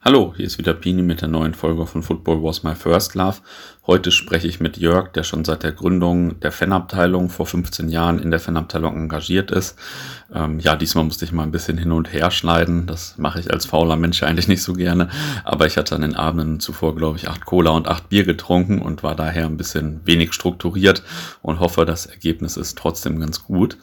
Hallo, hier ist wieder Pini mit der neuen Folge von Football Was My First Love. Heute spreche ich mit Jörg, der schon seit der Gründung der Fanabteilung vor 15 Jahren in der Fanabteilung engagiert ist. Ähm, ja, diesmal musste ich mal ein bisschen hin und her schneiden. Das mache ich als fauler Mensch eigentlich nicht so gerne. Aber ich hatte an den Abenden zuvor, glaube ich, acht Cola und acht Bier getrunken und war daher ein bisschen wenig strukturiert und hoffe, das Ergebnis ist trotzdem ganz gut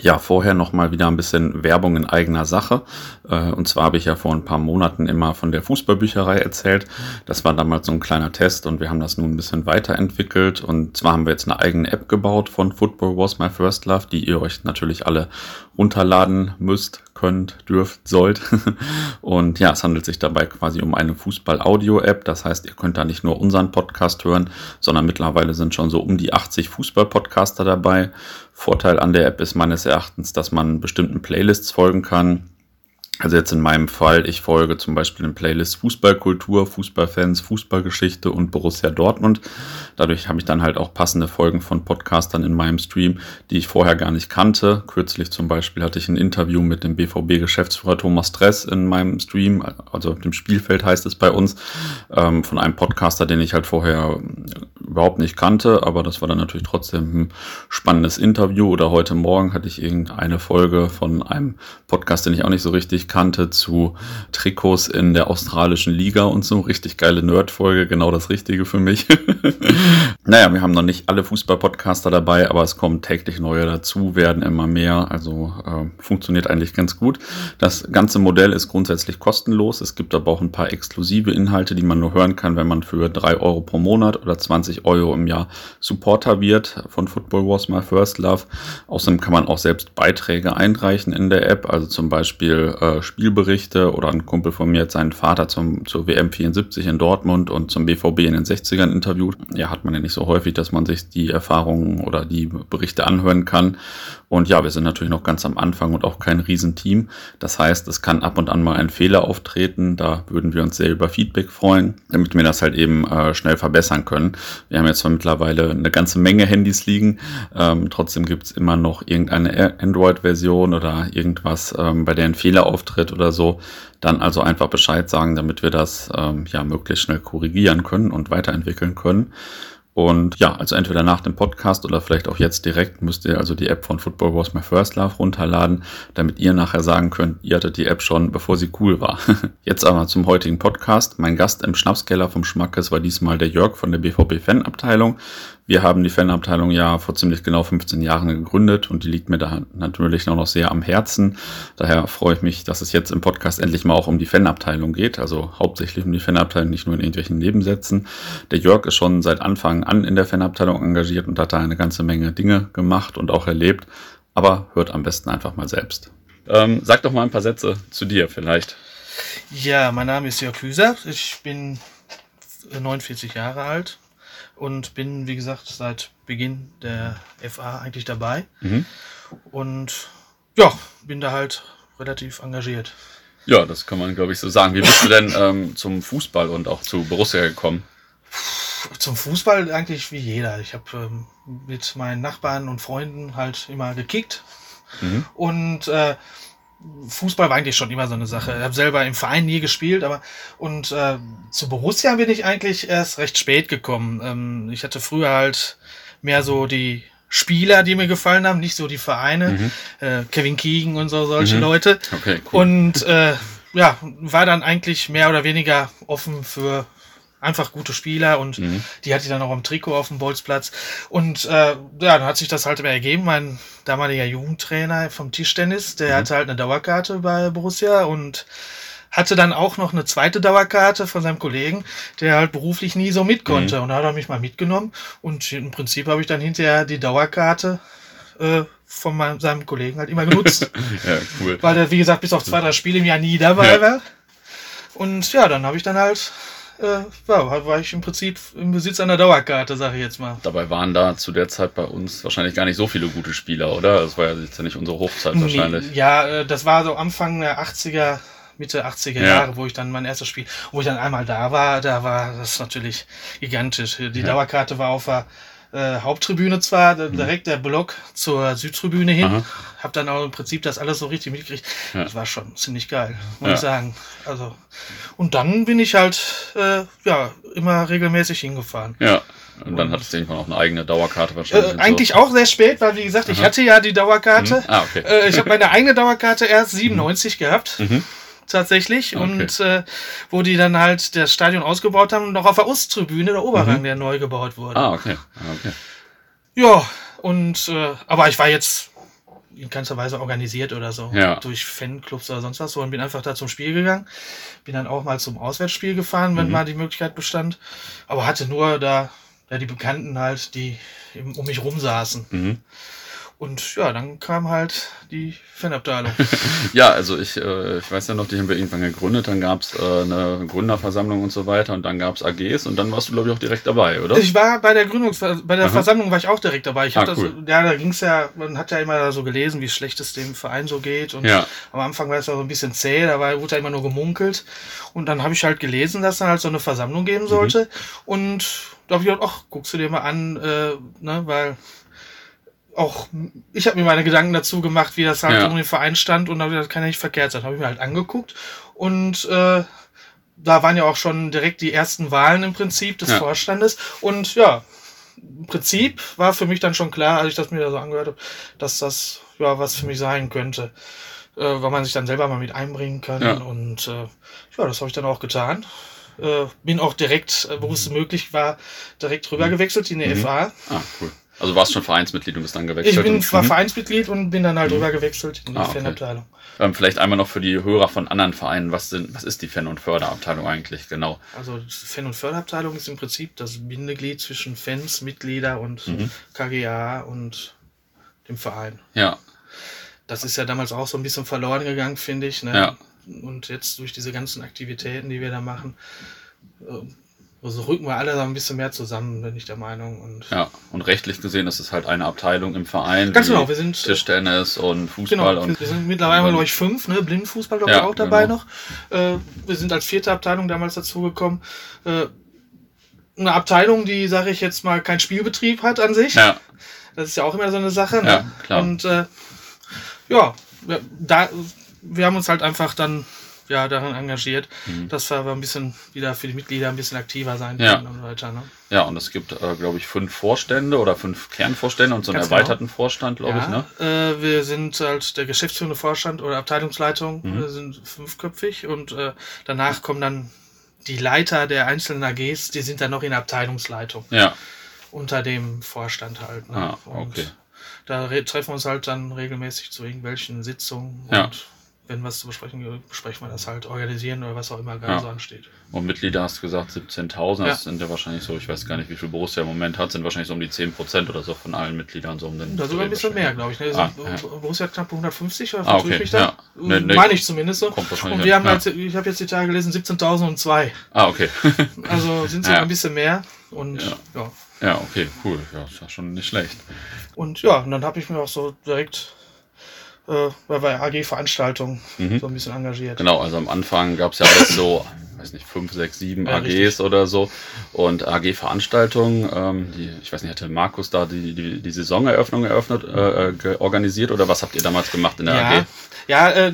ja, vorher noch mal wieder ein bisschen Werbung in eigener Sache. Äh, und zwar habe ich ja vor ein paar Monaten immer von der Fußballbücherei erzählt. Das war damals so ein kleiner Test und wir haben das nun ein bisschen weiterentwickelt. Und zwar haben wir jetzt eine eigene App gebaut von Football Was My First Love, die ihr euch natürlich alle runterladen müsst, könnt, dürft, sollt. Und ja, es handelt sich dabei quasi um eine Fußball-Audio-App. Das heißt, ihr könnt da nicht nur unseren Podcast hören, sondern mittlerweile sind schon so um die 80 Fußball-Podcaster dabei. Vorteil an der App ist meines Erachtens, dass man bestimmten Playlists folgen kann also jetzt in meinem Fall, ich folge zum Beispiel den Playlist Fußballkultur, Fußballfans, Fußballgeschichte und Borussia Dortmund. Dadurch habe ich dann halt auch passende Folgen von Podcastern in meinem Stream, die ich vorher gar nicht kannte. Kürzlich zum Beispiel hatte ich ein Interview mit dem BVB-Geschäftsführer Thomas Dress in meinem Stream, also auf dem Spielfeld heißt es bei uns, ähm, von einem Podcaster, den ich halt vorher überhaupt nicht kannte, aber das war dann natürlich trotzdem ein spannendes Interview. Oder heute Morgen hatte ich irgendeine Folge von einem Podcast, den ich auch nicht so richtig kannte, zu Trikots in der australischen Liga und so. Richtig geile Nerd-Folge, genau das Richtige für mich. naja, wir haben noch nicht alle Fußball-Podcaster dabei, aber es kommen täglich neue dazu, werden immer mehr. Also äh, funktioniert eigentlich ganz gut. Das ganze Modell ist grundsätzlich kostenlos. Es gibt aber auch ein paar exklusive Inhalte, die man nur hören kann, wenn man für drei Euro pro Monat oder 20 Euro im Jahr Supporter wird von Football Wars My First Love. Außerdem kann man auch selbst Beiträge einreichen in der App, also zum Beispiel äh, Spielberichte oder ein Kumpel von mir hat seinen Vater zum, zur WM 74 in Dortmund und zum BVB in den 60ern interviewt. Ja, hat man ja nicht so häufig, dass man sich die Erfahrungen oder die Berichte anhören kann. Und ja, wir sind natürlich noch ganz am Anfang und auch kein Riesenteam. Das heißt, es kann ab und an mal ein Fehler auftreten. Da würden wir uns sehr über Feedback freuen, damit wir das halt eben äh, schnell verbessern können. Wir haben jetzt zwar mittlerweile eine ganze Menge Handys liegen. Ähm, trotzdem gibt's immer noch irgendeine Android-Version oder irgendwas, ähm, bei der ein Fehler auftritt oder so. Dann also einfach Bescheid sagen, damit wir das ähm, ja möglichst schnell korrigieren können und weiterentwickeln können. Und ja, also entweder nach dem Podcast oder vielleicht auch jetzt direkt müsst ihr also die App von Football Was My First Love runterladen, damit ihr nachher sagen könnt, ihr hattet die App schon, bevor sie cool war. jetzt aber zum heutigen Podcast. Mein Gast im Schnapskeller vom Schmackes war diesmal der Jörg von der BVB Fanabteilung. Wir haben die Fanabteilung ja vor ziemlich genau 15 Jahren gegründet und die liegt mir da natürlich noch sehr am Herzen. Daher freue ich mich, dass es jetzt im Podcast endlich mal auch um die Fanabteilung geht, also hauptsächlich um die Fanabteilung, nicht nur in irgendwelchen Nebensätzen. Der Jörg ist schon seit Anfang an in der Fanabteilung engagiert und hat da eine ganze Menge Dinge gemacht und auch erlebt. Aber hört am besten einfach mal selbst. Ähm, sag doch mal ein paar Sätze zu dir vielleicht. Ja, mein Name ist Jörg Hüser. Ich bin 49 Jahre alt, und bin, wie gesagt, seit Beginn der FA eigentlich dabei. Mhm. Und ja, bin da halt relativ engagiert. Ja, das kann man, glaube ich, so sagen. Wie bist du denn ähm, zum Fußball und auch zu Borussia gekommen? Zum Fußball eigentlich wie jeder. Ich habe ähm, mit meinen Nachbarn und Freunden halt immer gekickt. Mhm. Und äh, Fußball war eigentlich schon immer so eine Sache. Ich habe selber im Verein nie gespielt, aber und äh, zu Borussia bin ich eigentlich erst recht spät gekommen. Ähm, ich hatte früher halt mehr so die Spieler, die mir gefallen haben, nicht so die Vereine. Mhm. Äh, Kevin Keegan und so solche mhm. Leute. Okay, cool. Und äh, ja, war dann eigentlich mehr oder weniger offen für einfach gute Spieler und mhm. die hatte ich dann auch am Trikot auf dem Bolzplatz. Und äh, ja, dann hat sich das halt immer ergeben. Mein damaliger Jugendtrainer vom Tischtennis, der mhm. hatte halt eine Dauerkarte bei Borussia und hatte dann auch noch eine zweite Dauerkarte von seinem Kollegen, der halt beruflich nie so mit konnte. Mhm. Und da hat er mich mal mitgenommen und im Prinzip habe ich dann hinterher die Dauerkarte äh, von meinem, seinem Kollegen halt immer genutzt. ja, cool. Weil er, wie gesagt, bis auf zwei, drei Spiele im Jahr nie dabei ja. war. Und ja, dann habe ich dann halt äh, ja, war ich im Prinzip im Besitz einer Dauerkarte, sage ich jetzt mal. Dabei waren da zu der Zeit bei uns wahrscheinlich gar nicht so viele gute Spieler, oder? Das war ja jetzt nicht unsere Hochzeit nee, wahrscheinlich. Ja, äh, das war so Anfang der 80er, Mitte 80er ja. Jahre, wo ich dann mein erstes Spiel, wo ich dann einmal da war, da war das natürlich gigantisch. Die ja. Dauerkarte war auf der äh, Haupttribüne zwar, mhm. direkt der Block zur Südtribüne hin. Aha. Hab dann auch im Prinzip das alles so richtig mitgekriegt. Ja. Das war schon ziemlich geil, muss ja. ich sagen. Also und dann bin ich halt äh, ja immer regelmäßig hingefahren. Ja. Und dann hattest du irgendwann auch eine eigene Dauerkarte wahrscheinlich. Äh, eigentlich so. auch sehr spät, weil wie gesagt, ich Aha. hatte ja die Dauerkarte. Mhm. Ah, okay. Äh, ich habe meine eigene Dauerkarte erst 97 mhm. gehabt. Mhm tatsächlich. Okay. Und äh, wo die dann halt das Stadion ausgebaut haben, noch auf der Osttribüne, der Oberrang, mhm. der neu gebaut wurde. Ah, okay. Ah, okay. Ja, und äh, aber ich war jetzt in keinster Weise organisiert oder so. Ja. Durch Fanclubs oder sonst was, sondern bin einfach da zum Spiel gegangen. Bin dann auch mal zum Auswärtsspiel gefahren, wenn mhm. mal die Möglichkeit bestand. Aber hatte nur da, da die Bekannten halt, die um mich rum saßen. Mhm. Und ja, dann kam halt die Fanabteilung. ja, also ich, äh, ich weiß ja noch, die haben wir irgendwann gegründet, dann gab's äh, eine Gründerversammlung und so weiter und dann gab's AGs und dann warst du, glaube ich, auch direkt dabei, oder? Ich war bei der Gründungs bei der Aha. Versammlung war ich auch direkt dabei. Ich ah, das, cool. ja, da ging's ja, man hat ja immer so gelesen, wie schlecht es dem Verein so geht. Und ja. am Anfang war es ja so ein bisschen zäh, da war, wurde ja immer nur gemunkelt. Und dann habe ich halt gelesen, dass dann halt so eine Versammlung geben sollte. Mhm. Und da habe ich gedacht, ach, guckst du dir mal an, äh, ne, weil auch, ich habe mir meine Gedanken dazu gemacht, wie das halt ja. um den Verein stand und das kann ja nicht verkehrt sein. Habe ich mir halt angeguckt und äh, da waren ja auch schon direkt die ersten Wahlen im Prinzip des ja. Vorstandes und ja, im Prinzip war für mich dann schon klar, als ich das mir da so angehört habe, dass das ja was für mich sein könnte, äh, weil man sich dann selber mal mit einbringen kann ja. und äh, ja, das habe ich dann auch getan. Äh, bin auch direkt, äh, wo es möglich war, direkt rüber gewechselt in die mhm. FA. Ah, cool. Also warst schon Vereinsmitglied und bist dann gewechselt? Ich bin zwar mhm. Vereinsmitglied und bin dann halt mhm. rüber gewechselt in die ah, okay. Fanabteilung. Ähm, vielleicht einmal noch für die Hörer von anderen Vereinen, was, sind, was ist die Fan- und Förderabteilung eigentlich genau? Also Fan- und Förderabteilung ist im Prinzip das Bindeglied zwischen Fans, Mitglieder und mhm. KGA und dem Verein. Ja. Das ist ja damals auch so ein bisschen verloren gegangen, finde ich. Ne? Ja. Und jetzt durch diese ganzen Aktivitäten, die wir da machen, äh, also rücken wir alle da ein bisschen mehr zusammen, bin ich der Meinung. Und ja, und rechtlich gesehen ist es halt eine Abteilung im Verein. Ganz genau, wir sind Tischtennis und Fußball. Genau, und wir sind mittlerweile, glaube ich, fünf, ne? Blindenfußball, glaube ich, ja, auch dabei genau. noch. Äh, wir sind als vierte Abteilung damals dazugekommen. Äh, eine Abteilung, die, sage ich jetzt mal, keinen Spielbetrieb hat an sich. Ja. Das ist ja auch immer so eine Sache. Ne? Ja, klar. Und äh, ja, da, wir haben uns halt einfach dann ja, daran engagiert, mhm. dass wir aber ein bisschen wieder für die Mitglieder ein bisschen aktiver sein können ja. und weiter. Ne? Ja, und es gibt, äh, glaube ich, fünf Vorstände oder fünf Kernvorstände und so einen Ganz genau. erweiterten genau. Vorstand, glaube ja, ich. Ne? Äh, wir sind halt der geschäftsführende Vorstand oder Abteilungsleitung, mhm. sind fünfköpfig und äh, danach kommen dann die Leiter der einzelnen AGs, die sind dann noch in der Abteilungsleitung. Ja. Unter dem Vorstand halt. Ne? Ah, okay. Und da treffen wir uns halt dann regelmäßig zu irgendwelchen Sitzungen ja. und wenn was zu besprechen besprechen wir das halt, organisieren oder was auch immer gerade ja. so ansteht. Und Mitglieder hast du gesagt 17.000, das sind ja wahrscheinlich so, ich weiß gar nicht, wie viel Borussia im Moment hat, sind wahrscheinlich so um die 10% oder so von allen Mitgliedern so um den. Da sogar ein bisschen mehr, glaube ich. Ne? Ah, ja. Borussia hat knapp 150 oder ah, okay. ich mich da? Ja. Nee, nee. Meine ich zumindest so. Und wir haben ja. halt, ich habe jetzt die Tage gelesen, 17.002. Ah, okay. also sind sie ja. ein bisschen mehr und ja. Ja, okay, cool. Ja, ist ja schon nicht schlecht. Und ja, und dann habe ich mir auch so direkt äh, bei AG-Veranstaltungen mhm. so ein bisschen engagiert. Genau, also am Anfang gab es ja alles so, weiß nicht, fünf, sechs, sieben ja, AGs richtig. oder so. Und AG-Veranstaltungen, ähm, die, ich weiß nicht, hatte Markus da die, die, die Saisoneröffnung eröffnet, äh, äh organisiert oder was habt ihr damals gemacht in der ja. AG? Ja, äh,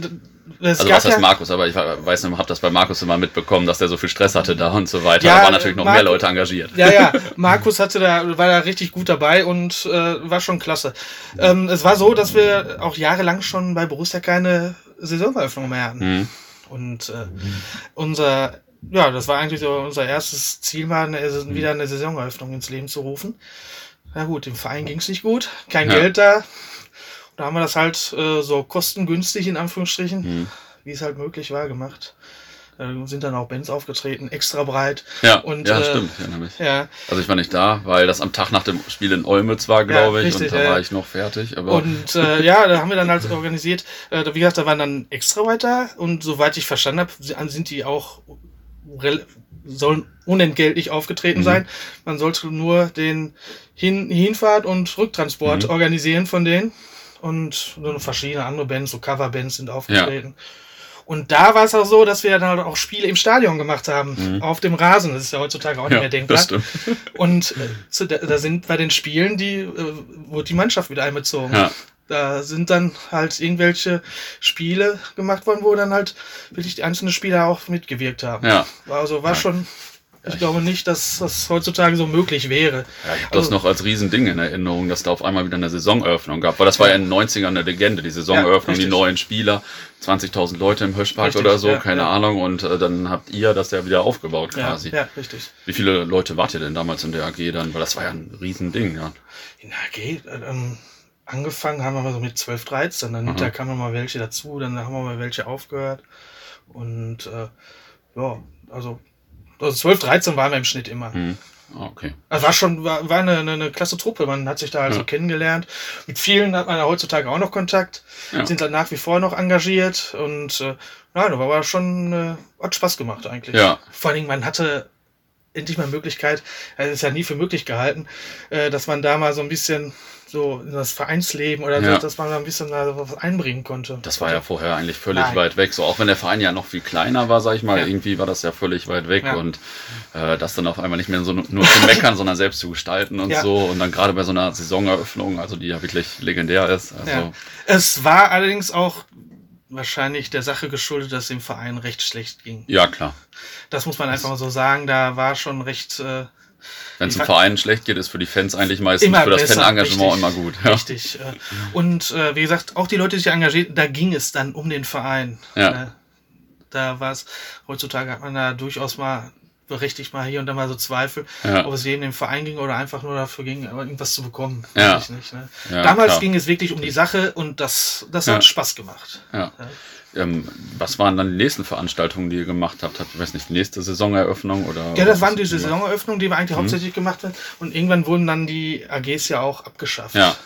es also was heißt Markus, aber ich weiß nicht, habe das bei Markus immer mitbekommen, dass der so viel Stress hatte da und so weiter. Ja, da waren natürlich noch Mar mehr Leute engagiert. Ja, ja, Markus hatte da, war da richtig gut dabei und äh, war schon klasse. Ähm, es war so, dass wir auch jahrelang schon bei Borussia keine Saisoneröffnung mehr hatten. Mhm. Und äh, unser, ja, das war eigentlich so unser erstes Ziel, war eine, wieder eine Saisoneröffnung ins Leben zu rufen. Na gut, dem Verein ging es nicht gut, kein ja. Geld da, da haben wir das halt äh, so kostengünstig in Anführungsstrichen, mhm. wie es halt möglich war, gemacht. Da sind dann auch Bands aufgetreten, extra breit. Ja, und, ja äh, stimmt. Ja, ja. Also ich war nicht da, weil das am Tag nach dem Spiel in Olmütz war, glaube ja, ich, richtig, und da war ich noch fertig. Aber und äh, ja, da haben wir dann halt organisiert. Äh, wie gesagt, da waren dann extra weiter und soweit ich verstanden habe, sind die auch sollen unentgeltlich aufgetreten mhm. sein. Man sollte nur den Hin Hinfahrt und Rücktransport mhm. organisieren von denen und so verschiedene andere Bands, so Coverbands sind aufgetreten. Ja. Und da war es auch so, dass wir dann halt auch Spiele im Stadion gemacht haben, mhm. auf dem Rasen. Das ist ja heutzutage auch nicht ja, mehr denkbar. Und äh, zu, da sind bei den Spielen, die äh, wurde die Mannschaft wieder einbezogen. Ja. Da sind dann halt irgendwelche Spiele gemacht worden, wo dann halt wirklich die einzelnen Spieler auch mitgewirkt haben. Ja. Also war schon ich glaube nicht, dass das heutzutage so möglich wäre. Ja, ich habe also, das noch als Riesending in Erinnerung, dass da auf einmal wieder eine Saisoneröffnung gab. Weil das war ja in den 90ern eine Legende, die Saisoneröffnung, ja, die neuen Spieler, 20.000 Leute im Hirschpark oder so, ja, keine ja. Ahnung. Und äh, dann habt ihr das ja wieder aufgebaut quasi. Ja, richtig. Wie viele Leute wart ihr denn damals in der AG dann? Weil das war ja ein Riesending, ja. In der AG, äh, ähm, angefangen haben wir so mit 12, 13. Dann Aha. da kamen mal welche dazu, dann haben wir mal welche aufgehört. Und äh, ja, also also 12, 13 waren wir im Schnitt immer. Mhm. Okay. Also war schon, war, war eine, eine, klasse Truppe. Man hat sich da also ja. kennengelernt. Mit vielen hat man ja heutzutage auch noch Kontakt. Ja. Sind dann nach wie vor noch engagiert und äh, nein, aber war schon, äh, hat Spaß gemacht eigentlich. Ja. Vor allen Dingen, man hatte endlich mal Möglichkeit, es ist ja nie für möglich gehalten, äh, dass man da mal so ein bisschen so in das Vereinsleben oder ja. so, dass man da ein bisschen da was einbringen konnte. Das war ja vorher eigentlich völlig Nein. weit weg. So auch wenn der Verein ja noch viel kleiner war, sag ich mal, ja. irgendwie war das ja völlig weit weg ja. und äh, das dann auf einmal nicht mehr so nur zu meckern, sondern selbst zu gestalten und so. Und dann gerade bei so einer Saisoneröffnung, also die ja wirklich legendär ist. Also Es war allerdings auch wahrscheinlich der Sache geschuldet, dass es dem Verein recht schlecht ging. Ja, klar. Das muss man einfach mal so sagen. Da war schon recht. Äh, wenn es dem Verein schlecht geht, ist für die Fans eigentlich meistens für das Fanengagement immer gut. Ja. Richtig. Äh, und äh, wie gesagt, auch die Leute, die sich engagierten, da ging es dann um den Verein. Ja. Äh, da war es, heutzutage hat man da durchaus mal berechtigt mal hier und da mal so Zweifel, ja. ob es jedem dem Verein ging oder einfach nur dafür ging, irgendwas zu bekommen. Ja. Nicht, ne? ja, Damals klar. ging es wirklich um die Sache und das, das hat Spaß gemacht. Ähm, was waren dann die nächsten Veranstaltungen, die ihr gemacht habt? Ich weiß nicht, die nächste Saisoneröffnung oder? Ja, das waren die Saisoneröffnungen, die wir eigentlich mhm. hauptsächlich gemacht haben. Und irgendwann wurden dann die AGs ja auch abgeschafft. Ja.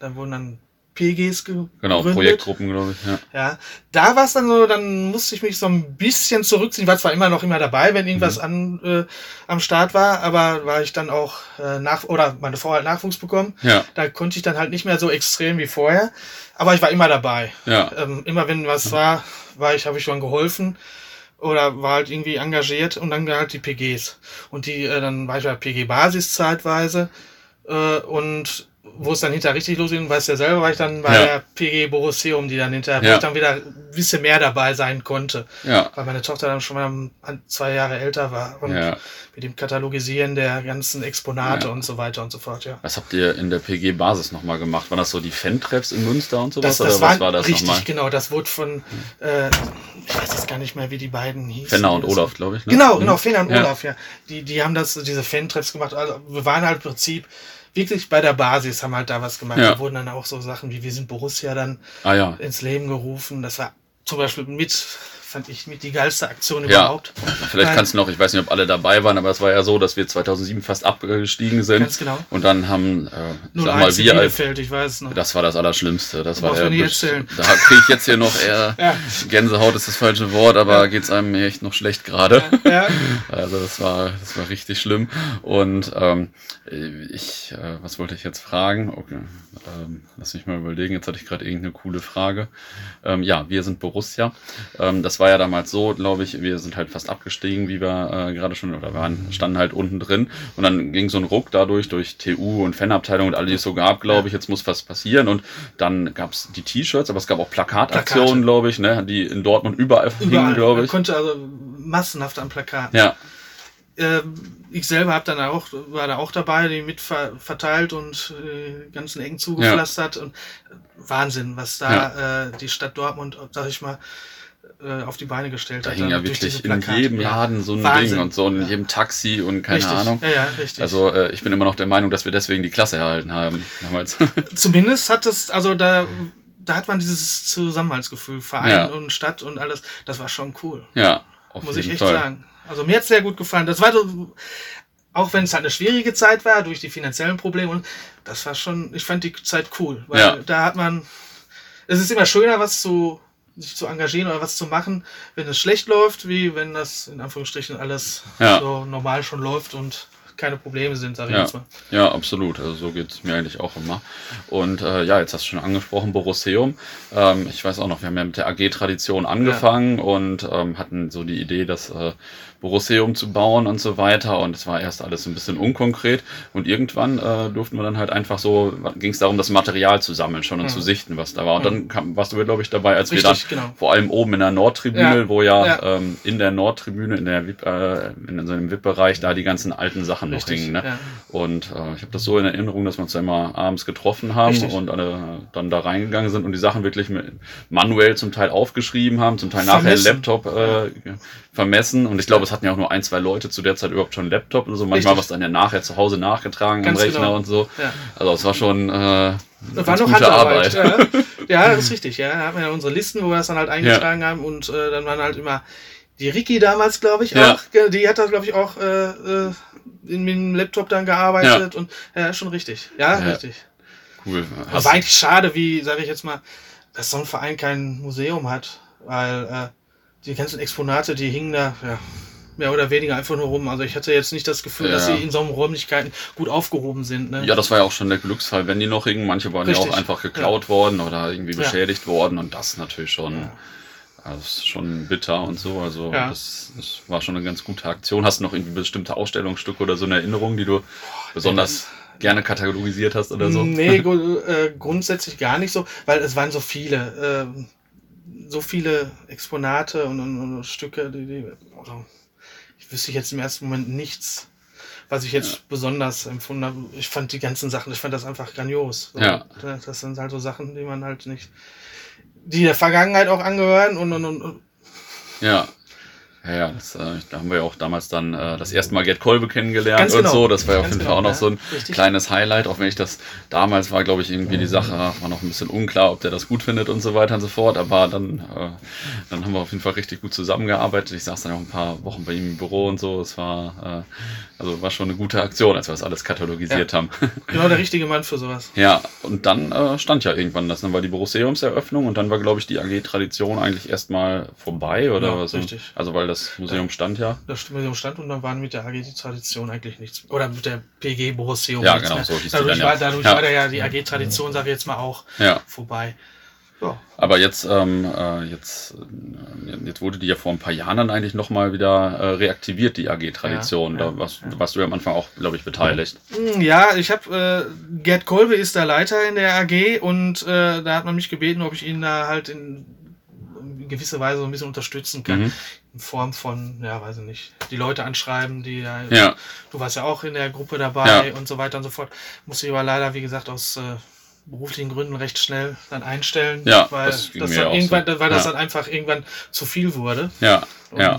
Dann wurden dann PGs gegründet. Genau, Projektgruppen, glaube ich. Ja, ja da war es dann so, dann musste ich mich so ein bisschen zurückziehen. Ich war zwar immer noch immer dabei, wenn irgendwas mhm. an, äh, am Start war, aber war ich dann auch äh, nach, oder meine Frau hat Nachwuchs bekommen. Ja. Da konnte ich dann halt nicht mehr so extrem wie vorher. Aber ich war immer dabei. Ja. Ähm, immer wenn was war, war ich, habe ich schon geholfen oder war halt irgendwie engagiert und dann halt die PGs. Und die, äh, dann war ich bei PG Basis zeitweise äh, und wo es dann hinterher richtig losging, weißt du ja selber, war ich dann bei ja. der PG Borusseum, die dann hinterher, ja. wo ich dann wieder ein bisschen mehr dabei sein konnte. Ja. Weil meine Tochter dann schon mal zwei Jahre älter war und ja. mit dem Katalogisieren der ganzen Exponate und so weiter und so fort, ja. Was habt ihr in der PG Basis nochmal gemacht? Waren das so die Fan-Treffs in Münster und sowas? Das, das oder was war das Richtig, nochmal? genau. Das wurde von, äh, ich weiß jetzt gar nicht mehr, wie die beiden hießen. Fenner und Olaf, glaube ich. Ne? Genau, genau, mhm. Fenner und Olaf, ja. Die, die haben das, diese Fan-Treffs gemacht. Also wir waren halt im Prinzip wirklich bei der Basis haben halt da was gemacht. Ja. Da wurden dann auch so Sachen wie wir sind Borussia dann ah, ja. ins Leben gerufen. Das war zum Beispiel mit fand ich mit die geilste Aktion ja. überhaupt. Vielleicht kannst du noch, ich weiß nicht, ob alle dabei waren, aber es war ja so, dass wir 2007 fast abgestiegen sind. Ganz genau. Und dann haben, äh, sag mal, wir als, ich weiß noch. Das war das Allerschlimmste. Das war der, erzählen. Da kriege ich jetzt hier noch eher, ja. Gänsehaut ist das falsche Wort, aber ja. es einem echt noch schlecht gerade. Ja. Also das war, das war richtig schlimm. Und ähm, ich, äh, was wollte ich jetzt fragen? Okay, ähm, lass mich mal überlegen. Jetzt hatte ich gerade irgendeine coole Frage. Ähm, ja, wir sind Borussia. Ähm, das war ja damals so, glaube ich, wir sind halt fast abgestiegen, wie wir äh, gerade schon, oder waren, standen halt unten drin. Und dann ging so ein Ruck dadurch, durch TU und Fanabteilung und all die es so gab, glaube ich, jetzt muss was passieren. Und dann gab es die T-Shirts, aber es gab auch Plakataktionen, glaube ich, ne, die in Dortmund überall, überall hingen, glaube ich. Man konnte also massenhaft an Plakaten. Ja. Ähm, ich selber habe dann auch, war da auch dabei, die mit verteilt und äh, ganzen Ecken zugepflastert. Ja. Und Wahnsinn, was da ja. äh, die Stadt Dortmund, sag ich mal, äh, auf die Beine gestellt da hat. Da hing ja wirklich in jedem Laden so ein Wahnsinn. Ding und so in ja. jedem Taxi und keine richtig. Ahnung. Ja, ja, richtig. Also äh, ich bin immer noch der Meinung, dass wir deswegen die Klasse erhalten haben damals. Zumindest hat es, also da, da hat man dieses Zusammenhaltsgefühl, Verein ja. und Stadt und alles, das war schon cool. Ja, Muss ich echt Fall. sagen. Also mir hat es sehr gut gefallen. Das war so, auch wenn es halt eine schwierige Zeit war, durch die finanziellen Probleme und das war schon, ich fand die Zeit cool, weil ja. da hat man, es ist immer schöner, was zu sich zu engagieren oder was zu machen, wenn es schlecht läuft, wie wenn das in Anführungsstrichen alles ja. so normal schon läuft und keine Probleme sind, sag ich ja. jetzt mal. Ja, absolut. Also so geht es mir eigentlich auch immer. Und äh, ja, jetzt hast du schon angesprochen, Borosseum. Ähm, ich weiß auch noch, wir haben ja mit der AG-Tradition angefangen ja. und ähm, hatten so die Idee, dass äh, Borusseum zu bauen und so weiter. Und es war erst alles ein bisschen unkonkret. Und irgendwann äh, durften wir dann halt einfach so, ging es darum, das Material zu sammeln schon und mhm. zu sichten, was da war. Und dann kam, warst du, glaube ich, dabei, als Richtig, wir dann genau. vor allem oben in der Nordtribüne, ja. wo ja, ja. Ähm, in der Nordtribüne, in der VIP, äh, in so einem VIP-Bereich, da die ganzen alten Sachen Richtig, noch hingen. Ne? Ja. Und äh, ich habe das so in Erinnerung, dass wir uns da immer abends getroffen haben Richtig. und alle dann da reingegangen sind und die Sachen wirklich manuell zum Teil aufgeschrieben haben, zum Teil Vermessen. nachher Laptop äh, vermessen. Und ich glaube, es hatten ja auch nur ein, zwei Leute zu der Zeit überhaupt schon einen Laptop und so. Manchmal was dann ja nachher zu Hause nachgetragen Ganz am Rechner genau. und so. Ja. Also es war schon äh, war noch gute Arbeit. Ja. ja, das ist richtig. Ja, da hatten wir ja unsere Listen, wo wir das dann halt eingetragen ja. haben und äh, dann waren halt immer die Ricky damals, glaube ich, auch. Die hat da, glaube ich, auch äh, äh, in dem Laptop dann gearbeitet und ja, schon richtig. Ja, richtig. Cool. Aber war eigentlich schade, wie, sage ich jetzt mal, dass so ein Verein kein Museum hat, weil äh, die ganzen Exponate, die hingen da, ja, mehr oder weniger einfach nur rum. Also ich hatte jetzt nicht das Gefühl, ja. dass sie in so Räumlichkeiten gut aufgehoben sind. Ne? Ja, das war ja auch schon der Glücksfall, wenn die noch hingen. Manche waren Richtig. ja auch einfach geklaut ja. worden oder irgendwie beschädigt ja. worden und das natürlich schon. Also ist schon bitter und so. Also das, das, war schon eine ganz gute Aktion. Hast du noch irgendwie bestimmte Ausstellungsstücke oder so eine Erinnerung, die du besonders gerne katalogisiert hast oder so? Nee, äh, grundsätzlich gar nicht so, weil es waren so viele. Äh, so viele Exponate und, und, und Stücke, die, die also ich wüsste jetzt im ersten Moment nichts, was ich jetzt ja. besonders empfunden habe. Ich fand die ganzen Sachen, ich fand das einfach grandios. So, ja. Das sind halt so Sachen, die man halt nicht, die der Vergangenheit auch angehören und, und, und ja. Ja, ja, das, äh, da haben wir ja auch damals dann äh, das erste Mal Gerd Kolbe kennengelernt Ganz und genau. so. Das war ja auf jeden genau, Fall auch noch so ein Richtig. kleines Highlight, auch wenn ich das damals war, glaube ich, irgendwie die Sache war noch ein bisschen unklar, ob der das gut findet und so weiter und so fort. Aber dann, äh, dann haben wir auf jeden Fall richtig gut zusammengearbeitet. Ich saß dann auch ein paar Wochen bei ihm im Büro und so. Es war, äh, also war schon eine gute Aktion, als wir das alles katalogisiert ja. haben. Genau der richtige Mann für sowas. Ja, und dann äh, stand ja irgendwann das. Dann war die Boruseumseröffnung und dann war, glaube ich, die AG-Tradition eigentlich erstmal vorbei oder ja, so. Richtig. Also weil das Museum stand ja. Das Museum stand und dann waren mit der AG die Tradition eigentlich nichts. Oder mit der PG Boruseum. Ja, genau, so hieß dadurch die dann, war, dadurch ja. war ja die AG-Tradition, sage ich jetzt mal, auch ja. vorbei. Ja. Aber jetzt, ähm, äh, jetzt, äh, jetzt wurde die ja vor ein paar Jahren dann eigentlich nochmal wieder äh, reaktiviert, die AG-Tradition. Ja, ja, da warst, ja. warst du ja am Anfang auch, glaube ich, beteiligt. Hm, ja, ich habe, äh, Gerd Kolbe ist der Leiter in der AG und äh, da hat man mich gebeten, ob ich ihn da halt in gewisse Weise so ein bisschen unterstützen kann. Mhm. In Form von, ja, weiß ich nicht, die Leute anschreiben, die ja, ja. du warst ja auch in der Gruppe dabei und so weiter und so fort. Musste ich aber leider, wie gesagt, aus äh, beruflichen Gründen recht schnell dann einstellen, ja, weil das, das dann irgendwann, so. weil das dann einfach irgendwann zu viel wurde. Ja, und ja.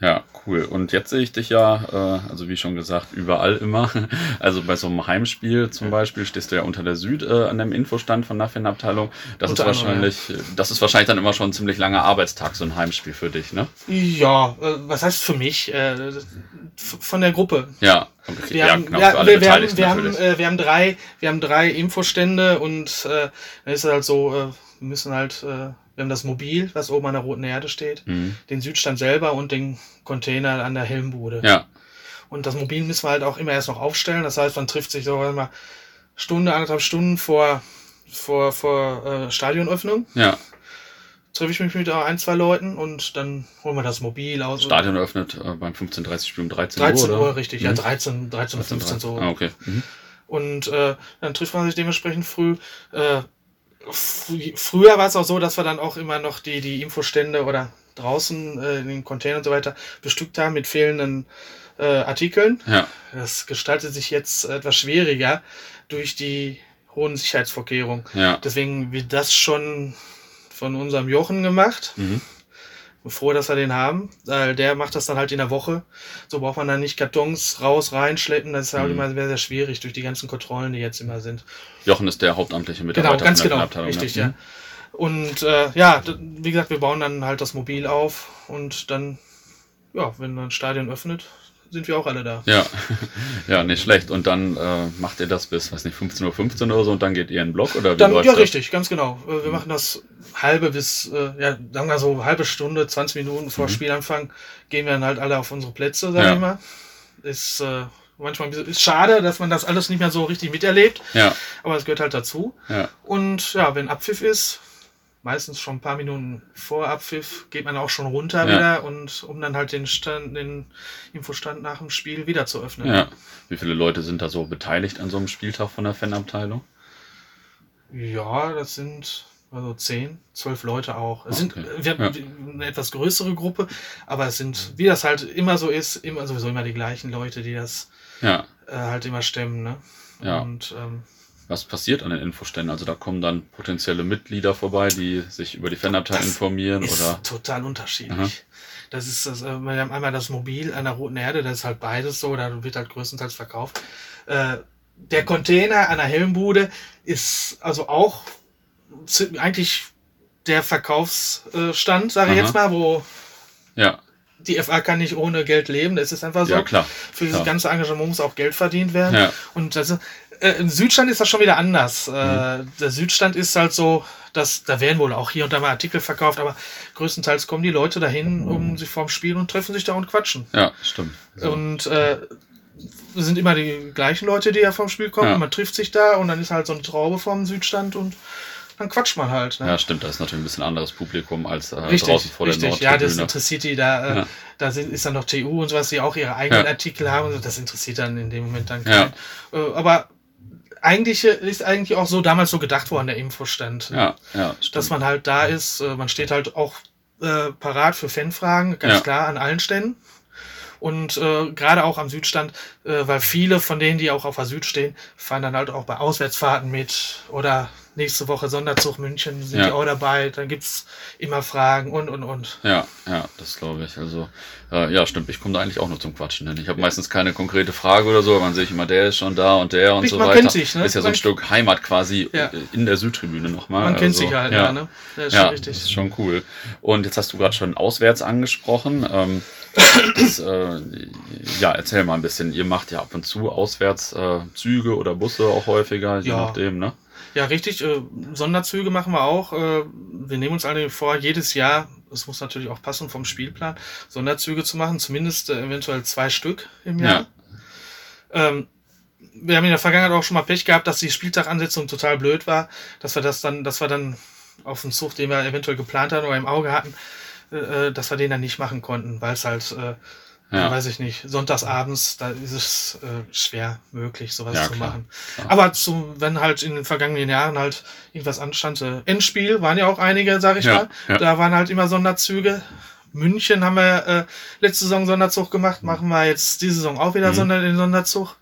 Ja, cool. Und jetzt sehe ich dich ja, äh, also wie schon gesagt, überall immer. Also bei so einem Heimspiel zum Beispiel stehst du ja unter der Süd äh, an dem Infostand von der Fanabteilung. Das unter ist wahrscheinlich, ja. das ist wahrscheinlich dann immer schon ein ziemlich langer Arbeitstag, so ein Heimspiel für dich, ne? Ja, äh, was heißt für mich? Von der Gruppe. Ja, okay. wir, haben, genau, ja, wir, wir, haben, wir, haben, äh, wir haben drei, wir haben drei Infostände und äh, dann ist es halt so, äh, wir müssen halt äh, wir haben das Mobil, was oben an der Roten Erde steht, mhm. den Südstand selber und den Container an der Helmbude. Ja. Und das Mobil müssen wir halt auch immer erst noch aufstellen. Das heißt, man trifft sich so mal Stunde, anderthalb Stunden vor, vor, vor äh, Stadionöffnung. Ja. Treffe ich mich mit ein, zwei Leuten und dann holen wir das Mobil aus. Stadion eröffnet äh, beim 15.30 Spiel um 13 Uhr. 13 Uhr, richtig, mhm. ja, 13, 13, 15 so. Ah, okay. Mhm. Und äh, dann trifft man sich dementsprechend früh. Äh, früher war es auch so, dass wir dann auch immer noch die, die Infostände oder draußen äh, in den Containern und so weiter bestückt haben mit fehlenden äh, Artikeln. Ja. Das gestaltet sich jetzt etwas schwieriger durch die hohen Sicherheitsvorkehrungen. Ja. Deswegen wird das schon von unserem Jochen gemacht. Mhm froh, dass wir den haben. Weil der macht das dann halt in der Woche. So braucht man dann nicht Kartons raus, reinschleppen. Das ist halt mhm. immer sehr, sehr schwierig durch die ganzen Kontrollen, die jetzt immer sind. Jochen ist der hauptamtliche Mitarbeiter. Genau, ganz genau. Richtig, ja. Mhm. Und äh, ja, wie gesagt, wir bauen dann halt das Mobil auf und dann, ja, wenn ein Stadion öffnet, sind wir auch alle da. Ja, ja nicht schlecht. Und dann äh, macht ihr das bis, weiß nicht, 15.15 Uhr 15 oder so und dann geht ihr in den Block oder wie dann, Ja, das? richtig, ganz genau. Äh, wir machen das halbe bis, äh, ja, sagen wir so, halbe Stunde, 20 Minuten vor mhm. Spielanfang gehen wir dann halt alle auf unsere Plätze, sag ja. ich mal. ist äh, manchmal ein bisschen, ist schade, dass man das alles nicht mehr so richtig miterlebt. Ja. Aber es gehört halt dazu. Ja. Und ja, wenn Abpfiff ist, meistens schon ein paar Minuten vor Abpfiff, geht man auch schon runter Ja. wieder und um dann halt den Stand, den Infostand nach dem Spiel wieder zu öffnen. Ja. Wie viele Leute sind da so beteiligt an so einem Spieltag von der Fanabteilung? Ja, das sind also zehn, zwölf Leute auch. Es sind Okay. wir haben eine etwas größere Gruppe, aber es sind, wie das halt immer so ist, immer sowieso immer die gleichen Leute, die das Ja. äh, halt immer stemmen. Ne? Ja. Und ähm, Was passiert an den Infoständen? Also da kommen dann potenzielle Mitglieder vorbei, die sich über die Fanabteilung Das informieren ist oder. total unterschiedlich. Aha. Das ist das, äh, wir haben einmal das Mobil an der Roten Erde, das ist halt beides so, da wird halt größtenteils verkauft. Äh, der Container an der Helmbude ist also auch eigentlich der Verkaufsstand, sage ich Aha. jetzt mal, wo Ja, die FA kann nicht ohne Geld leben, das ist einfach so. ja klar. Für dieses klar. ganze Engagement muss auch Geld verdient werden. Ja. Und das, ist- äh, im Südstand ist das schon wieder anders. Mhm. Äh, der Südstand ist halt so, dass da werden wohl auch hier und da mal Artikel verkauft, aber größtenteils kommen die Leute dahin, um sich vorm Spiel und treffen sich da und quatschen. Ja, stimmt. So. Und äh, es sind immer die gleichen Leute, die ja vom Spiel kommen. Ja. Man trifft sich da und dann ist halt so eine Traube vom Südstand und dann quatscht man halt. Ne? Ja, stimmt, das ist natürlich ein bisschen anderes Publikum als äh, Richtig, draußen vor der richtig. Ja, das Nordtribüne. interessiert die da. Äh, Ja. Da sind, ist dann noch TU und sowas, die auch ihre eigenen Ja. Artikel haben. Das interessiert dann in dem Moment dann Ja. keinen. Äh, aber eigentlich äh, ist eigentlich auch so damals so gedacht worden, der Infostand. ja, ja, stimmt. Dass man halt da ist, äh, man steht halt auch äh, parat für Fanfragen, ganz Ja. klar, an allen Ständen. Und äh, gerade auch am Südstand, äh, weil viele von denen, die auch auf der Süd stehen, fahren dann halt auch bei Auswärtsfahrten mit oder nächste Woche Sonderzug München sind Ja. die auch dabei. Dann gibt's immer Fragen und und und. Ja, ja, das glaube ich. Also, äh, ja, stimmt. Ich komme da eigentlich auch nur zum Quatschen hin. Ich habe meistens keine konkrete Frage oder so, aber dann sehe ich immer, der ist schon da und der und Richtig, so man weiter. kennt sich, ne? Ist ja so ein Man- Stück Heimat quasi Ja. äh, in der Südtribüne nochmal. Man kennt Also, sich halt, ja. ja, ne? Das ist Ja, schon das richtig. ist schon cool. Und jetzt hast du gerade schon auswärts angesprochen. Ähm, das, äh, ja, erzähl mal ein bisschen. Ihr macht ja ab und zu auswärts äh, Züge oder Busse auch häufiger, je Ja. nachdem, ne? Ja, richtig. Äh, Sonderzüge machen wir auch. Äh, wir nehmen uns alle vor, jedes Jahr, es muss natürlich auch passen vom Spielplan, Sonderzüge zu machen, zumindest äh, eventuell zwei Stück im Jahr. Ähm, wir haben in der Vergangenheit auch schon mal Pech gehabt, dass die Spieltagansetzung total blöd war, dass wir das dann, dass wir dann auf den Zug, den wir eventuell geplant hatten oder im Auge hatten, äh, dass wir den dann nicht machen konnten, weil es halt, äh, Ja. weiß ich nicht, sonntagsabends, da ist es äh, schwer möglich, sowas Ja, zu klar, machen. klar. Aber zu, wenn halt in den vergangenen Jahren halt irgendwas anstand, äh, Endspiel waren ja auch einige, sag ich Ja, mal, da waren halt immer Sonderzüge. München haben wir äh, letzte Saison Sonderzug gemacht, machen wir jetzt diese Saison auch wieder Mhm. Sonder den Sonderzug.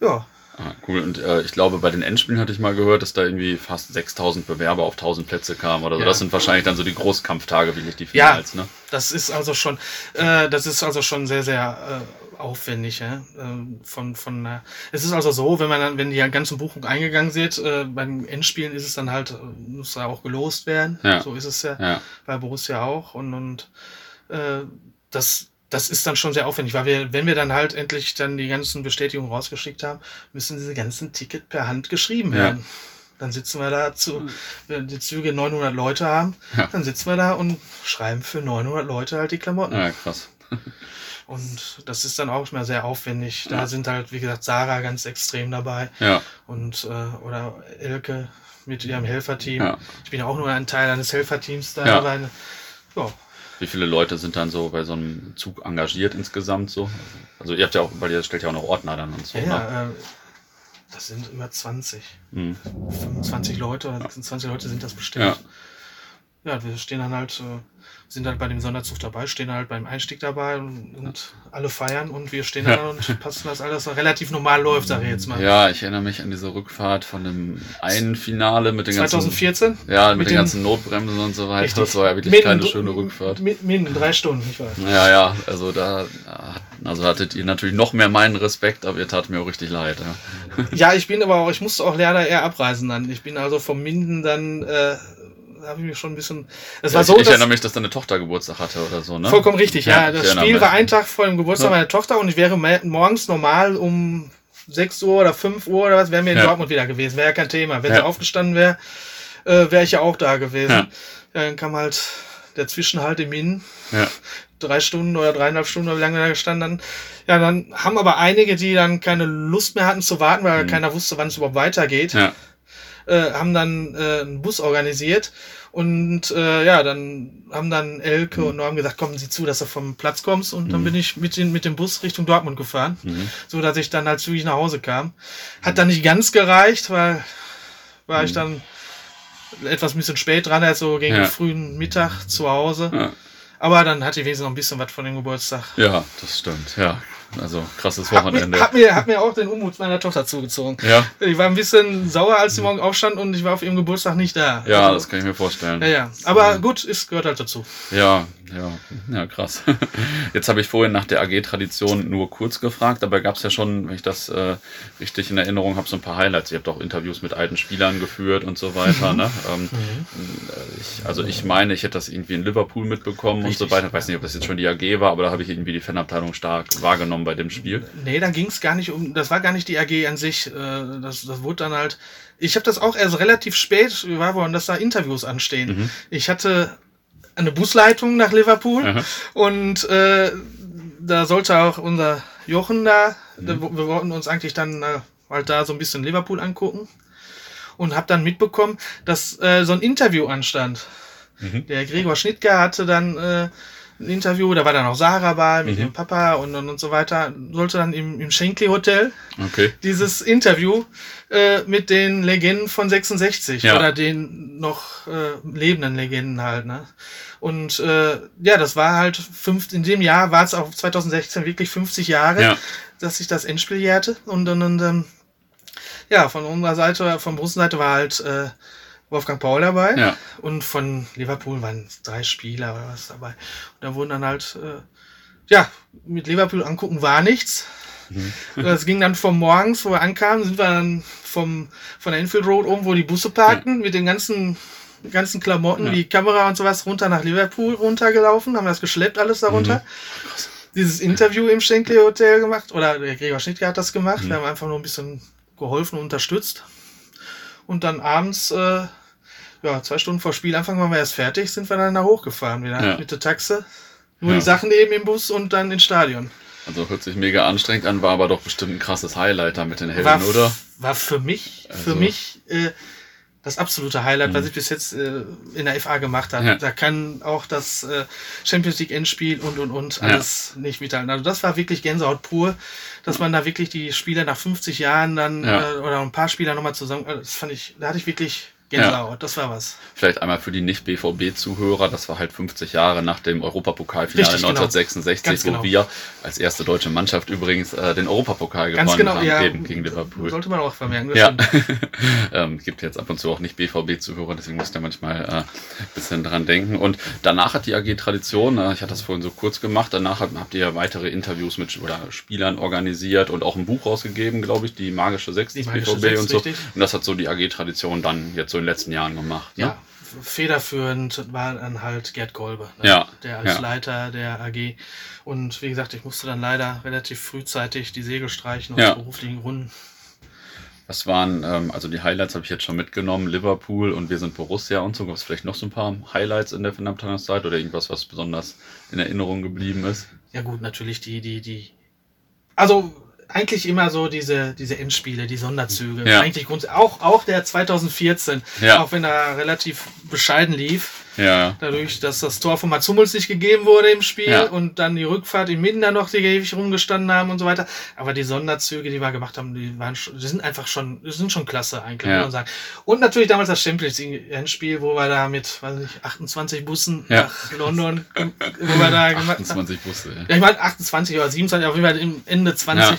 Ja, Ah, cool. Und äh, ich glaube, bei den Endspielen hatte ich mal gehört, dass da irgendwie fast 6000 Bewerber auf 1000 Plätze kamen oder so. Ja. Das sind wahrscheinlich dann so die Großkampftage, wie nicht die Ja. Finals, ne? das ist also schon, äh, das ist also schon sehr, sehr äh, aufwendig. Ja? Ähm, von, von, äh, es ist also so, wenn man dann, wenn die ganzen Buchungen eingegangen sind, äh, beim Endspielen ist es dann halt, äh, muss da auch gelost werden. Ja. So ist es ja. Ja, bei Borussia auch und, und äh, das, das ist dann schon sehr aufwendig, weil wir, wenn wir dann halt endlich dann die ganzen Bestätigungen rausgeschickt haben, müssen diese ganzen Ticket per Hand geschrieben Ja. werden. Dann sitzen wir da zu, wenn die Züge 900 Leute haben, Ja. dann sitzen wir da und schreiben für 900 Leute halt die Klamotten. ja krass. Und das ist dann auch mal sehr aufwendig. Da Ja. sind halt, wie gesagt, Sarah ganz extrem dabei Ja, und äh, oder Elke mit ihrem Helferteam. ja. Ich bin auch nur ein Teil eines Helferteams da. Ja. Ja, Wie viele Leute sind dann so bei so einem Zug engagiert insgesamt so? Also ihr habt ja auch, weil ihr stellt ja auch noch Ordner dann und so, Ja, ne? ja, äh, das sind über 20. Mhm. 25 Leute oder 26 Leute sind das bestimmt. Ja. Ja, wir stehen dann halt, äh, sind halt bei dem Sonderzug dabei, stehen halt beim Einstieg dabei und, und alle feiern und wir stehen da und passen, dass alles relativ normal läuft, sage ich jetzt mal. Ja, ich erinnere mich an diese Rückfahrt von dem einen Finale mit den ganzen 2014? Ja, mit, Mit den den- ganzen Notbremsen und so weiter. Richtig. Das war ja wirklich Mitten- keine schöne Rückfahrt. mi- Minden drei Stunden, ich weiß. Ja, ja, also da also hattet ihr natürlich noch mehr meinen Respekt, aber ihr tat mir auch richtig leid. Ja, Ja, ich bin aber auch, ich musste auch leider eher abreisen dann. Ich bin also vom Minden dann, äh, habe ich mir schon ein bisschen. Es war ich, so, ich dass, erinnere mich, dass deine Tochter Geburtstag hatte oder so, ne? Vollkommen richtig, ja. Ja, ich das Spiel mich. war ein Tag vor dem Geburtstag Ja. meiner Tochter und ich wäre morgens normal um 6 Uhr oder 5 Uhr oder was, wären wir in Ja. Dortmund wieder gewesen. Wäre ja kein Thema. Wenn Ja. sie aufgestanden wäre, äh, wäre ich ja auch da gewesen. Ja. Ja. Dann kam halt der Zwischenhalt im Inn. Ja. Drei Stunden oder dreieinhalb Stunden, oder wie lange wir da gestanden. Ja, dann haben aber einige, die dann keine Lust mehr hatten zu warten, weil mhm. keiner wusste, wann es überhaupt weitergeht, ja. Äh, haben dann äh, einen Bus organisiert. Und äh, ja, dann haben dann Elke mhm. und Norm gesagt, kommen Sie zu, dass du vom Platz kommst. Und dann mhm. bin ich mit, den, mit dem Bus Richtung Dortmund gefahren, mhm. so dass ich dann halt zügig nach Hause kam. Hat dann nicht ganz gereicht, weil war ich mhm. dann etwas ein bisschen spät dran, also gegen ja. frühen Mittag zu Hause. Ja. Aber dann hatte ich wenigstens noch ein bisschen was von dem Geburtstag. Ja, das stimmt, ja. Also krasses Wochenende. Hat mir, hat mir, auch den Unmut meiner Tochter zugezogen. Ja. Ich war ein bisschen sauer, als sie morgen aufstand und ich war auf ihrem Geburtstag nicht da. Ja, also, das kann ich mir vorstellen. Ja, ja. Aber gut, es gehört halt dazu. Ja, ja, ja, krass. Jetzt habe ich vorhin nach der AG-Tradition nur kurz gefragt, aber gab es ja schon, wenn ich das äh, richtig in Erinnerung habe, so ein paar Highlights. Ihr habt auch Interviews mit alten Spielern geführt und so weiter. Ne? Ähm, mhm. ich, also ich meine, ich hätte das irgendwie in Liverpool mitbekommen richtig. und so weiter. Ich weiß nicht, ob das jetzt schon die AG war, aber da habe ich irgendwie die Fanabteilung stark wahrgenommen bei dem Spiel. Nee, da ging es gar nicht um, das war gar nicht die AG an sich. Äh, das, das wurde dann halt. Ich habe das auch erst relativ spät war, dass da Interviews anstehen. Mhm. Ich hatte eine Busleitung nach Liverpool Aha. und äh, da sollte auch unser Jochen da, mhm. wir wollten uns eigentlich dann äh, halt da so ein bisschen Liverpool angucken und habe dann mitbekommen, dass äh, so ein Interview anstand. Mhm. Der Gregor Schnittger hatte dann äh, ein Interview, da war dann auch Sarah bei mit mhm. dem Papa und, und, und so weiter, sollte dann im, im Shankly Hotel okay. dieses Interview äh, mit den Legenden von 66 ja. oder den noch äh, lebenden Legenden halt, ne? Und äh, ja, das war halt fünf, in dem Jahr war es auch 2016 wirklich 50 Jahre, ja. dass sich das Endspiel jährte. Und dann, ähm, ja, von unserer Seite, von Russenseite war halt äh, Wolfgang Paul dabei. Ja. Und von Liverpool waren drei Spieler oder was dabei. Und da wurden dann halt, äh, ja, mit Liverpool angucken war nichts. Mhm. Das ging dann vom morgens, wo wir ankamen, sind wir dann vom, von der Infield Road oben, wo die Busse parkten, ja. mit den ganzen ganzen Klamotten, ja. die Kamera und sowas runter nach Liverpool runtergelaufen, haben das geschleppt alles darunter. Mhm. Dieses Interview im Shankly Hotel gemacht, oder der Gregor Schnittke hat das gemacht. Mhm. Wir haben einfach nur ein bisschen geholfen und unterstützt. Und dann abends, äh, ja, zwei Stunden vor Spielanfang waren wir erst fertig, sind wir dann da hochgefahren wieder ja. mit der Taxe. Nur ja. die Sachen eben im Bus und dann ins Stadion. Also hört sich mega anstrengend an, war aber doch bestimmt ein krasses Highlight da mit den Helden, war, oder? War für mich, also. für mich äh, das absolute Highlight, mhm. was ich bis jetzt äh, in der FA gemacht habe. Ja. Da kann auch das äh, Champions League Endspiel und und und alles ja. nicht mithalten. Also das war wirklich Gänsehaut pur, dass man da wirklich die Spieler nach 50 Jahren dann ja. äh, oder ein paar Spieler nochmal zusammen, äh, das fand ich, da hatte ich wirklich Gänsehaut, ja. das war was. Vielleicht einmal für die Nicht-BVB-Zuhörer, das war halt 50 Jahre nach dem Europapokalfinale 1966, genau. wo genau. wir als erste deutsche Mannschaft übrigens äh, den Europapokal gewonnen genau, haben ja, gegen, gegen Liverpool. Sollte man auch vermerken. Ja. ähm, gibt jetzt ab und zu auch Nicht-BVB-Zuhörer, deswegen muss da manchmal äh, ein bisschen dran denken. Und danach hat die AG Tradition, äh, ich hatte das vorhin so kurz gemacht, danach habt, habt ihr weitere Interviews mit oder Spielern organisiert und auch ein Buch rausgegeben, glaube ich, die Magische Sechs des BVB 6, und so. Richtig. Und das hat so die AG Tradition dann jetzt so in den letzten Jahren gemacht. Ne? Ja, federführend war dann halt Gerd Kolbe, ne? ja, der als ja. Leiter der AG. Und wie gesagt, ich musste dann leider relativ frühzeitig die Segel streichen aus ja. beruflichen Gründen. Was waren, ähm, also die Highlights habe ich jetzt schon mitgenommen, Liverpool und wir sind Borussia und so. Gab es vielleicht noch so ein paar Highlights in der Fanabteilungszeit oder irgendwas, was besonders in Erinnerung geblieben ist? Ja gut, natürlich die, die, die. Also eigentlich immer so diese, diese Endspiele, die Sonderzüge. Ja. Eigentlich auch, auch der 2014, ja. auch wenn er relativ bescheiden lief. Ja. Dadurch, dass das Tor von Mats Hummels nicht gegeben wurde im Spiel ja. und dann die Rückfahrt im Minden noch, die ewig rumgestanden haben und so weiter. Aber die Sonderzüge, die wir gemacht haben, die waren schon, die sind einfach schon, die sind schon klasse eigentlich, ja. muss man sagen. Und natürlich damals das Champions League Endspiel, wo wir da mit, weiß ich, 28 Bussen ja. nach London, wo wir da gemacht haben. 28 Busse, ja. ja ich meine 28 oder 27, auf jeden Fall im Ende 20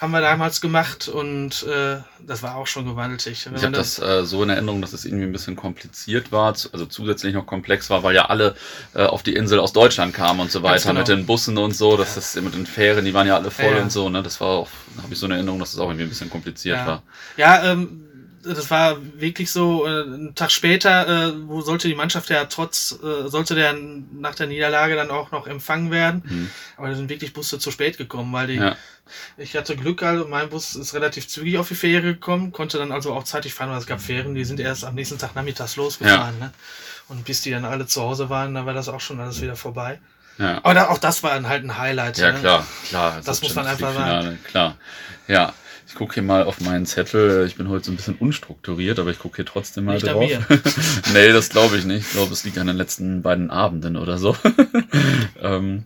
haben wir damals gemacht und äh, das war auch schon gewaltig. ich habe das äh, so in Erinnerung, dass es irgendwie ein bisschen kompliziert war, also zusätzlich noch komplex war, weil ja alle äh, auf die Insel aus Deutschland kamen und so weiter genau. mit den Bussen und so, dass das mit den Fähren, die waren ja alle voll ja, ja. und so, ne? Das war auch, habe ich so eine Erinnerung, dass es das auch irgendwie ein bisschen kompliziert ja. war. Ja, ähm, das war wirklich so, äh, einen Tag später, äh, wo sollte die Mannschaft ja trotz, äh, sollte der nach der Niederlage dann auch noch empfangen werden. Mhm. Aber da sind wirklich Busse zu spät gekommen, weil die, ja. ich hatte Glück, also mein Bus ist relativ zügig auf die Fähre gekommen, konnte dann also auch zeitig fahren, weil es gab Fähren, die sind erst am nächsten Tag nachmittags losgefahren. Ja. Ne? Und bis die dann alle zu Hause waren, dann war das auch schon alles wieder vorbei. Ja. Aber da, auch das war dann halt ein Highlight. Ja, ne? klar, klar. Das, das muss man einfach sagen. Klar, ja. Ich gucke hier mal auf meinen Zettel. Ich bin heute so ein bisschen unstrukturiert, aber ich gucke hier trotzdem mal nicht drauf. nee, das glaube ich nicht. Ich glaube, es liegt an den letzten beiden Abenden oder so. ähm,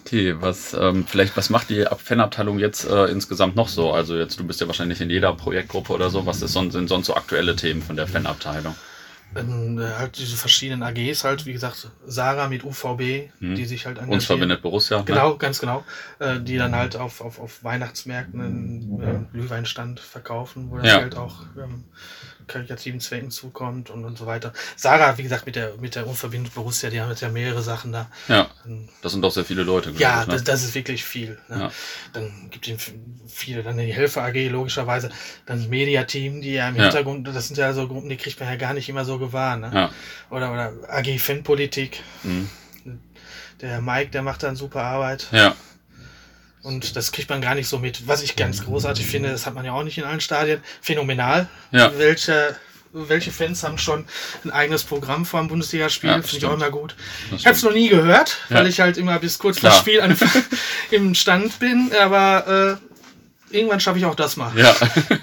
okay, was ähm, vielleicht was macht die Fanabteilung jetzt äh, insgesamt noch so? Also jetzt du bist ja wahrscheinlich in jeder Projektgruppe oder so. Was ist sonst, sind sonst so aktuelle Themen von der Fanabteilung? Ähm, halt diese verschiedenen AGs halt, wie gesagt, Sarah mit UVB, hm. die sich halt engagieren. Uns verbindet Borussia. Ne? Genau, ne? ganz genau. Äh, die dann halt auf, auf, auf Weihnachtsmärkten einen äh, Glühweinstand verkaufen, wo das ja. halt auch ähm, karitativen Zwecken zukommt und, und so weiter. Sarah, wie gesagt, mit der, mit der Unverbindung Borussia, die haben jetzt ja mehrere Sachen da. Ja, das sind doch sehr viele Leute. Ja, ich, ne? das, das, ist wirklich viel. Ne? Ja. Dann gibt es viele, dann die Helfer AG logischerweise, dann das Mediateam, die ja im ja. Hintergrund, das sind ja so Gruppen, die kriegt man ja gar nicht immer so gewahr. Ne? Ja. Oder, oder AG Fanpolitik. Mhm. Der Mike, der macht dann super Arbeit. Ja. Und das kriegt man gar nicht so mit. Was ich ganz großartig finde, das hat man ja auch nicht in allen Stadien. Phänomenal. Ja. Welche, welche Fans haben schon ein eigenes Programm vor dem Bundesligaspiel? Ja, Finde ich auch immer gut. Das ich habe es noch nie gehört, ja. weil ich halt immer bis kurz vor Spiel im Stand bin. Aber äh, irgendwann schaffe ich auch das mal. Ja.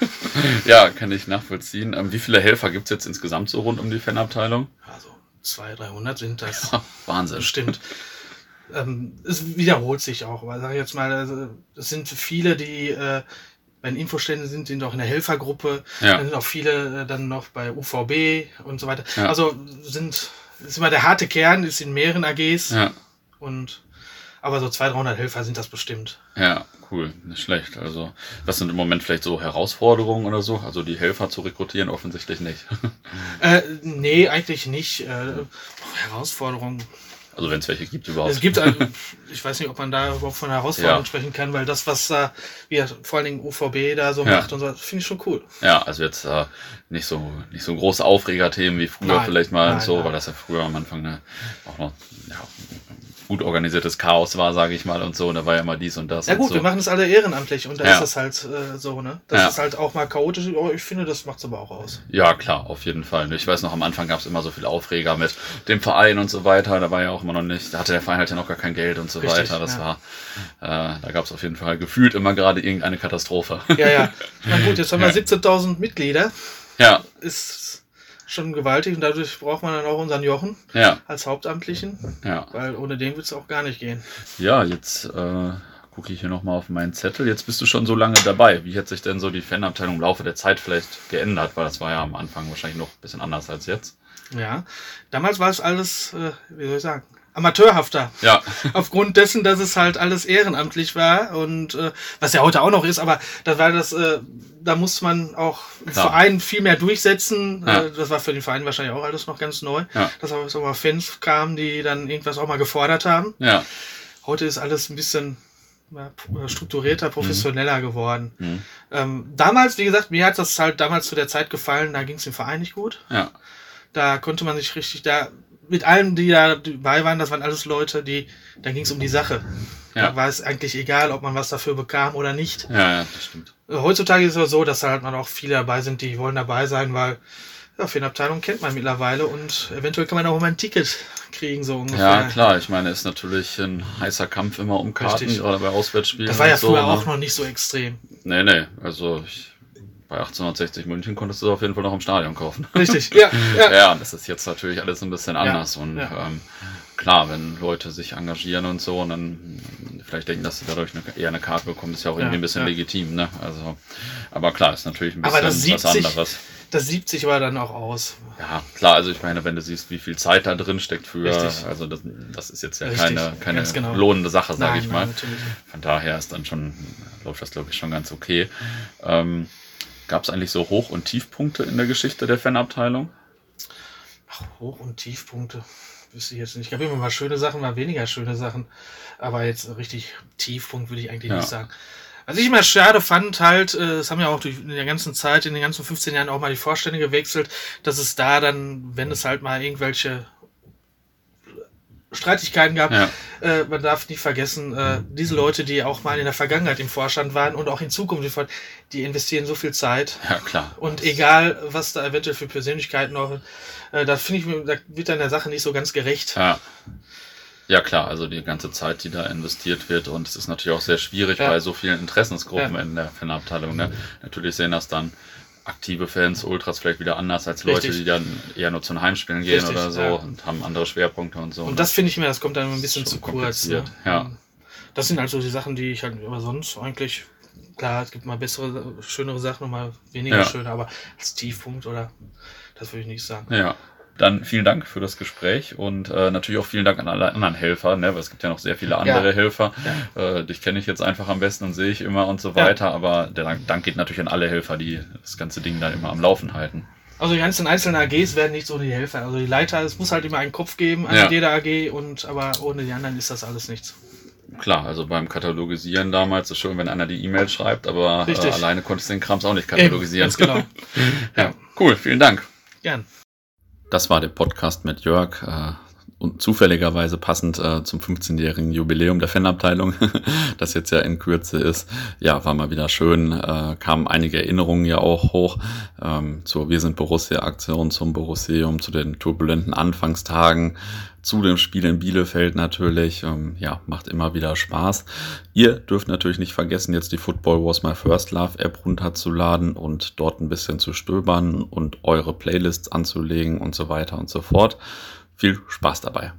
ja, kann ich nachvollziehen. Ähm, wie viele Helfer gibt es jetzt insgesamt so rund um die Fanabteilung? Also 200, 300 sind das. Wahnsinn. Stimmt ähm, es wiederholt sich auch, weil sag ich jetzt mal, also, es sind viele, die äh, bei den Infoständen sind, sind auch in der Helfergruppe, ja. dann sind auch viele äh, dann noch bei UVB und so weiter. Ja. Also sind ist immer der harte Kern, ist in mehreren AGs ja. und aber so 200, 300 Helfer sind das bestimmt. Ja, cool, nicht schlecht. Also, was sind im Moment vielleicht so Herausforderungen oder so? Also, die Helfer zu rekrutieren offensichtlich nicht. äh, nee, eigentlich nicht. Äh, Herausforderungen also wenn es welche gibt überhaupt. Es gibt, also, ich weiß nicht, ob man da überhaupt von Herausforderungen ja. sprechen kann, weil das, was da, wie vor allen Dingen UVB da so ja. macht und so, finde ich schon cool. Ja, also jetzt äh, nicht so nicht so große Aufregerthemen wie früher nein, vielleicht mal nein, und so, nein. weil das ja früher am Anfang ne, auch noch ja, gut organisiertes Chaos war, sage ich mal, und so. Und da war ja mal dies und das. Ja gut, so. wir machen es alle ehrenamtlich und da ja. ist es halt äh, so, ne? Das ja. ist halt auch mal chaotisch, aber ich finde, das macht es aber auch aus. Ja, klar, auf jeden Fall. Ich weiß noch, am Anfang gab es immer so viel Aufreger mit dem Verein und so weiter. Da war ja auch immer noch nicht, da hatte der Verein halt ja noch gar kein Geld und so Richtig, weiter. Das ja. war, äh, da gab es auf jeden Fall gefühlt immer gerade irgendeine Katastrophe. Ja, ja. Na gut, jetzt haben wir 17.000 Mitglieder. Ja. Ist schon gewaltig und dadurch braucht man dann auch unseren Jochen ja. als Hauptamtlichen, ja. weil ohne den wird es auch gar nicht gehen. Ja, jetzt äh, gucke ich hier nochmal auf meinen Zettel. Jetzt bist du schon so lange dabei. Wie hat sich denn so die Fanabteilung im Laufe der Zeit vielleicht geändert? Weil das war ja am Anfang wahrscheinlich noch ein bisschen anders als jetzt. Ja, damals war es alles, äh, wie soll ich sagen, amateurhafter. Ja. Aufgrund dessen, dass es halt alles ehrenamtlich war und äh, was ja heute auch noch ist, aber da war das, äh, da muss man auch im Verein viel mehr durchsetzen. Ja. Äh, das war für den Verein wahrscheinlich auch alles noch ganz neu. Ja. Dass auch so mal Fans kamen, die dann irgendwas auch mal gefordert haben. Ja. Heute ist alles ein bisschen strukturierter, professioneller mhm. geworden. Mhm. Ähm, damals, wie gesagt, mir hat das halt damals zu der Zeit gefallen, da ging es im Verein nicht gut. Ja. Da konnte man sich richtig, da mit allen, die da dabei waren, das waren alles Leute, die, da ging es um die Sache. Ja. Da war es eigentlich egal, ob man was dafür bekam oder nicht. Ja, ja, das stimmt. Heutzutage ist es so, dass halt man auch viele dabei sind, die wollen dabei sein, weil ja, für eine Abteilung kennt man mittlerweile und eventuell kann man auch mal ein Ticket kriegen, so ungefähr. Ja, klar, ich meine, ist natürlich ein heißer Kampf immer um Karten, Richtig. gerade bei Auswärtsspielen. Das war ja früher so, auch ne? noch nicht so extrem. Nee, nee, also ich bei 1860 München konntest du es auf jeden Fall noch im Stadion kaufen. Richtig, ja. Ja, ja das ist jetzt natürlich alles ein bisschen anders. Ja, und ja. Ähm, klar, wenn Leute sich engagieren und so und dann vielleicht denken, dass sie dadurch eine, eher eine Karte bekommen, ist ja auch irgendwie ein bisschen legitim. Ne? Also, aber klar, ist natürlich ein bisschen was anderes. Das sieht sich aber dann auch aus. Ja, klar, also ich meine, wenn du siehst, wie viel Zeit da drin steckt für, Richtig. also das, das ist jetzt ja Richtig, keine, keine genau. lohnende Sache, sage ich mal. Nein, Von daher ist dann schon, läuft das glaube ich schon ganz okay. Ähm, Gab es eigentlich so Hoch- und Tiefpunkte in der Geschichte der Fanabteilung? Ach, Hoch- und Tiefpunkte wüsste ich jetzt nicht. Ich gab immer mal schöne Sachen, mal weniger schöne Sachen. Aber jetzt richtig Tiefpunkt würde ich eigentlich ja. nicht sagen. Was ich immer schade fand, halt, äh, es haben ja auch in der ganzen Zeit, in den ganzen 15 Jahren auch mal die Vorstände gewechselt, dass es da dann, wenn es halt mal irgendwelche Streitigkeiten gab. Ja. Äh, man darf nicht vergessen, äh, diese Leute, die auch mal in der Vergangenheit im Vorstand waren und auch in Zukunft, die investieren so viel Zeit. Ja, klar. Und egal, was da eventuell für Persönlichkeiten noch, äh, da finde ich, da wird dann der Sache nicht so ganz gerecht. Ja. Ja, klar, also die ganze Zeit, die da investiert wird und es ist natürlich auch sehr schwierig ja. bei so vielen Interessensgruppen ja. in der Fanabteilung. Ne? Natürlich sehen das dann aktive Fans, Ultras vielleicht wieder anders als Leute, Richtig. die dann eher nur zu den Heimspielen gehen Richtig, oder so ja. und haben andere Schwerpunkte und so. Und das finde ich mir, das kommt dann ein bisschen zu kurz. Ne? Ja. Das sind also die Sachen, die ich halt aber sonst eigentlich, klar, es gibt mal bessere, schönere Sachen und mal weniger ja. schöne, aber als Tiefpunkt oder das würde ich nicht sagen. Ja. Dann vielen Dank für das Gespräch und äh, natürlich auch vielen Dank an alle anderen Helfer, ne? weil es gibt ja noch sehr viele andere ja. Helfer. Ja. Äh, dich kenne ich jetzt einfach am besten und sehe ich immer und so weiter, ja. aber der Dank geht natürlich an alle Helfer, die das ganze Ding dann immer am Laufen halten. Also die ganzen einzelnen AGs werden nicht so die Helfer. Also die Leiter, es muss halt immer einen Kopf geben an jeder AG und aber ohne die anderen ist das alles nichts. Klar, also beim Katalogisieren damals ist schön, wenn einer die E-Mail schreibt, aber äh, alleine konntest du den Krams auch nicht katalogisieren. Eben, ganz genau. ja, cool, vielen Dank. Gern. Das war der Podcast mit Jörg. Und zufälligerweise passend äh, zum 15-jährigen Jubiläum der Fanabteilung, das jetzt ja in Kürze ist. Ja, war mal wieder schön, äh, kamen einige Erinnerungen ja auch hoch ähm, zur Wir sind Borussia-Aktion, zum Borussium, zu den turbulenten Anfangstagen, zu dem Spiel in Bielefeld natürlich. Ähm, ja, macht immer wieder Spaß. Ihr dürft natürlich nicht vergessen, jetzt die Football Was My First Love App runterzuladen und dort ein bisschen zu stöbern und eure Playlists anzulegen und so weiter und so fort. Viel Spaß dabei.